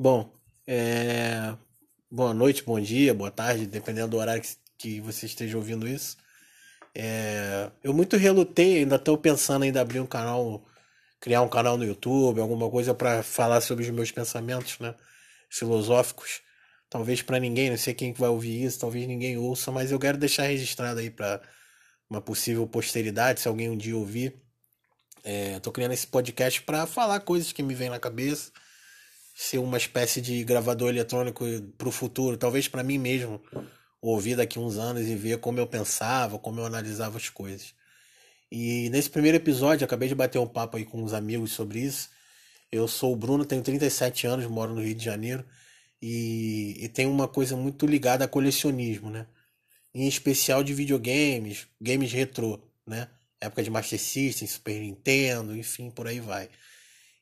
Bom, é... boa noite, bom dia, boa tarde, dependendo do horário que, você esteja ouvindo isso. É... Eu muito relutei, ainda estou pensando em abrir um canal, criar um canal no YouTube, alguma coisa para falar sobre os meus pensamentos, né, filosóficos. Talvez para ninguém, não sei quem vai ouvir isso, talvez ninguém ouça, mas eu quero deixar registrado aí para uma possível posteridade, se alguém um dia ouvir. É, tô criando esse podcast para falar coisas que me vêm na cabeça, ser uma espécie de gravador eletrônico para o futuro, talvez para mim mesmo ouvir daqui uns anos e ver como eu pensava, como eu analisava as coisas. E nesse primeiro episódio, acabei de bater um papo aí com uns amigos sobre isso. Eu sou o Bruno, tenho 37 anos, moro no Rio de Janeiro e, e tem uma coisa muito ligada a colecionismo, né? Em especial de videogames, games retrô, né? Época de Master System, Super Nintendo, enfim, por aí vai.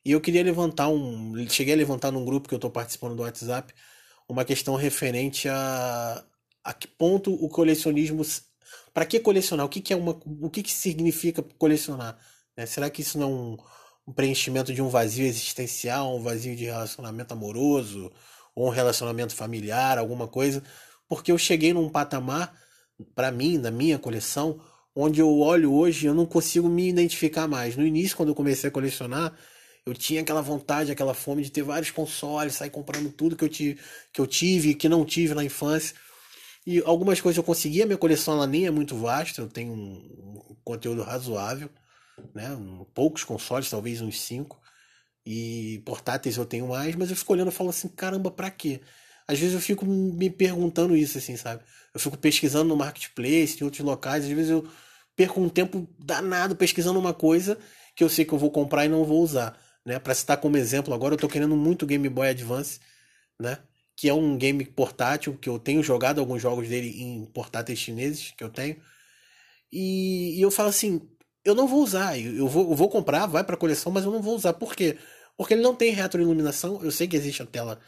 E eu queria levantar um. Cheguei a levantar num grupo que eu estou participando do WhatsApp uma questão referente a, a que ponto o colecionismo. Para que colecionar? O que, que é uma. O que, que significa colecionar? Né? Será que isso não é um, um preenchimento de um vazio existencial, um vazio de relacionamento amoroso? ou um relacionamento familiar, alguma coisa, porque eu cheguei num patamar, para mim, na minha coleção, onde eu olho hoje eu não consigo me identificar mais. No início, quando eu comecei a colecionar, eu tinha aquela vontade, aquela fome de ter vários consoles, sair comprando tudo que eu, tive, que eu tive, que não tive na infância. E algumas coisas eu consegui, a minha coleção ela nem é muito vasta, eu tenho um, conteúdo razoável, né? Poucos consoles, talvez uns cinco. E portáteis eu tenho mais, mas eu fico olhando e falo assim, caramba, pra quê? Às vezes eu fico me perguntando isso, assim, sabe? Eu fico pesquisando no marketplace, em outros locais, às vezes eu perco um tempo danado pesquisando uma coisa que eu sei que eu vou comprar e não vou usar, né? Para citar como exemplo, agora eu tô querendo muito Game Boy Advance, né? Que é um game portátil que eu tenho jogado alguns jogos dele em portáteis chineses que eu tenho. E, e eu falo assim, eu não vou usar, eu vou, eu vou comprar, vai para coleção, mas eu não vou usar. Por quê? Porque ele não tem retroiluminação. Eu sei que existe a tela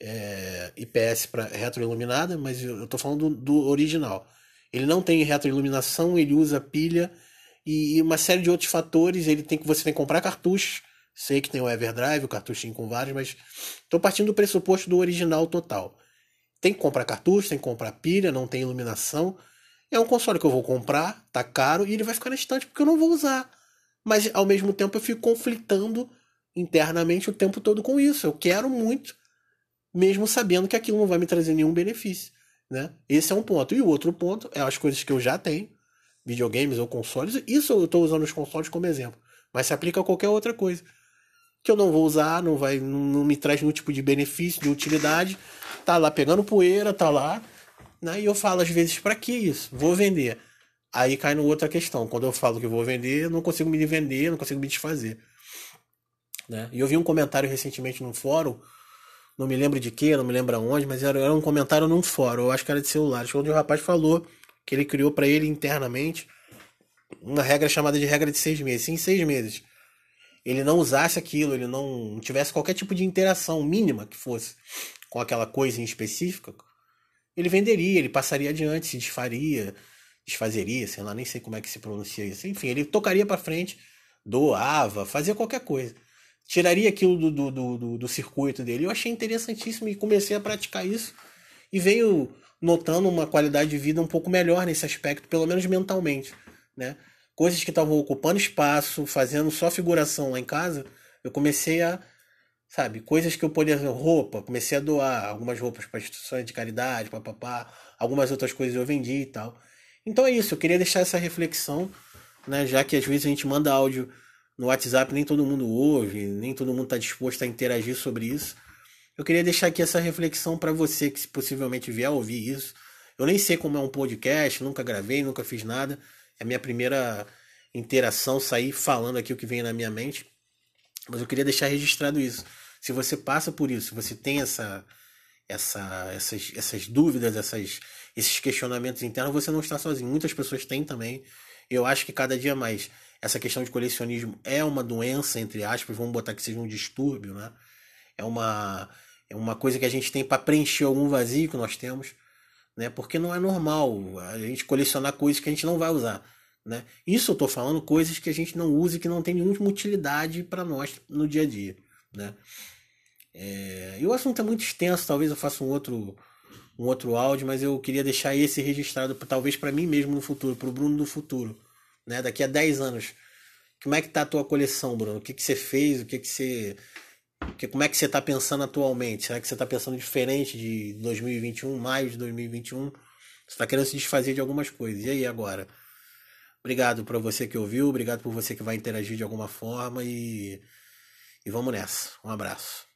é, IPS para retroiluminada, mas eu estou falando do, do, original. Ele não tem retroiluminação, ele usa pilha e, e, uma série de outros fatores. Ele tem que você tem que comprar cartuchos. Sei que tem o Everdrive, o cartuchinho com vários, mas estou partindo do pressuposto do original total. Tem que comprar cartucho, tem que comprar pilha, não tem iluminação. É um console que eu vou comprar, tá caro e ele vai ficar na estante porque eu não vou usar. Mas ao mesmo tempo eu fico conflitando internamente o tempo todo com isso. Eu quero muito, mesmo sabendo que aquilo não vai me trazer nenhum benefício. Né? Esse é um ponto. E o outro ponto é as coisas que eu já tenho, videogames ou consoles. Isso eu estou usando os consoles como exemplo. Mas se aplica a qualquer outra coisa. Que eu não vou usar, não vai, não, me traz nenhum tipo de benefício, de utilidade. Tá lá pegando poeira, tá lá. Né? E eu falo às vezes, para que isso? Vou vender. Aí cai no outra questão. Quando eu falo que vou vender, não consigo me vender, não consigo me desfazer. Né? E eu vi um comentário recentemente num fórum, não me lembro de que, não me lembro aonde, mas era, era um comentário num fórum, eu acho que era de celular, onde o rapaz falou que ele criou para ele internamente uma regra chamada de regra de seis meses. Se em seis meses ele não usasse aquilo, ele não tivesse qualquer tipo de interação mínima que fosse com aquela coisa em específica, ele venderia, ele passaria adiante, se desfaria, desfazeria, sei lá, nem sei como é que se pronuncia isso. Enfim, ele tocaria para frente, doava, fazia qualquer coisa tiraria aquilo do, do, do, do, circuito dele. Eu achei interessantíssimo e comecei a praticar isso e venho notando uma qualidade de vida um pouco melhor nesse aspecto, pelo menos mentalmente, né? Coisas que estavam ocupando espaço, fazendo só figuração lá em casa, eu comecei a, sabe, coisas que eu podia, roupa, comecei a doar algumas roupas para instituições de caridade, papapá, algumas outras coisas eu vendi e tal. Então é isso, eu queria deixar essa reflexão, né, já que às vezes a gente manda áudio no WhatsApp nem todo mundo ouve, nem todo mundo está disposto a interagir sobre isso. Eu queria deixar aqui essa reflexão para você que possivelmente vier ouvir isso. Eu nem sei como é um podcast, nunca gravei, nunca fiz nada. É a minha primeira interação, sair falando aqui o que vem na minha mente. Mas eu queria deixar registrado isso. Se você passa por isso, se você tem essa, essa, essas, essas dúvidas, essas, esses questionamentos internos, você não está sozinho. Muitas pessoas têm também. Eu acho que cada dia mais essa questão de colecionismo é uma doença, entre aspas, vamos botar que seja um distúrbio, né? É uma, é uma coisa que a gente tem para preencher algum vazio que nós temos, né? Porque não é normal a gente colecionar coisas que a gente não vai usar, né? Isso eu estou falando coisas que a gente não usa e que não tem nenhuma utilidade para nós no dia a dia, né? É, e o assunto é muito extenso, talvez eu faça um outro um outro áudio, mas eu queria deixar esse registrado talvez para mim mesmo no futuro, para o Bruno do futuro, né? Daqui a 10 anos. Como é que tá a tua coleção, Bruno? O que que você fez? O que que você que, como é que você está pensando atualmente? Será que você está pensando diferente de 2021, maio de 2021? Você está querendo se desfazer de algumas coisas. E aí agora? Obrigado para você que ouviu, obrigado por você que vai interagir de alguma forma e, e vamos nessa. Um abraço.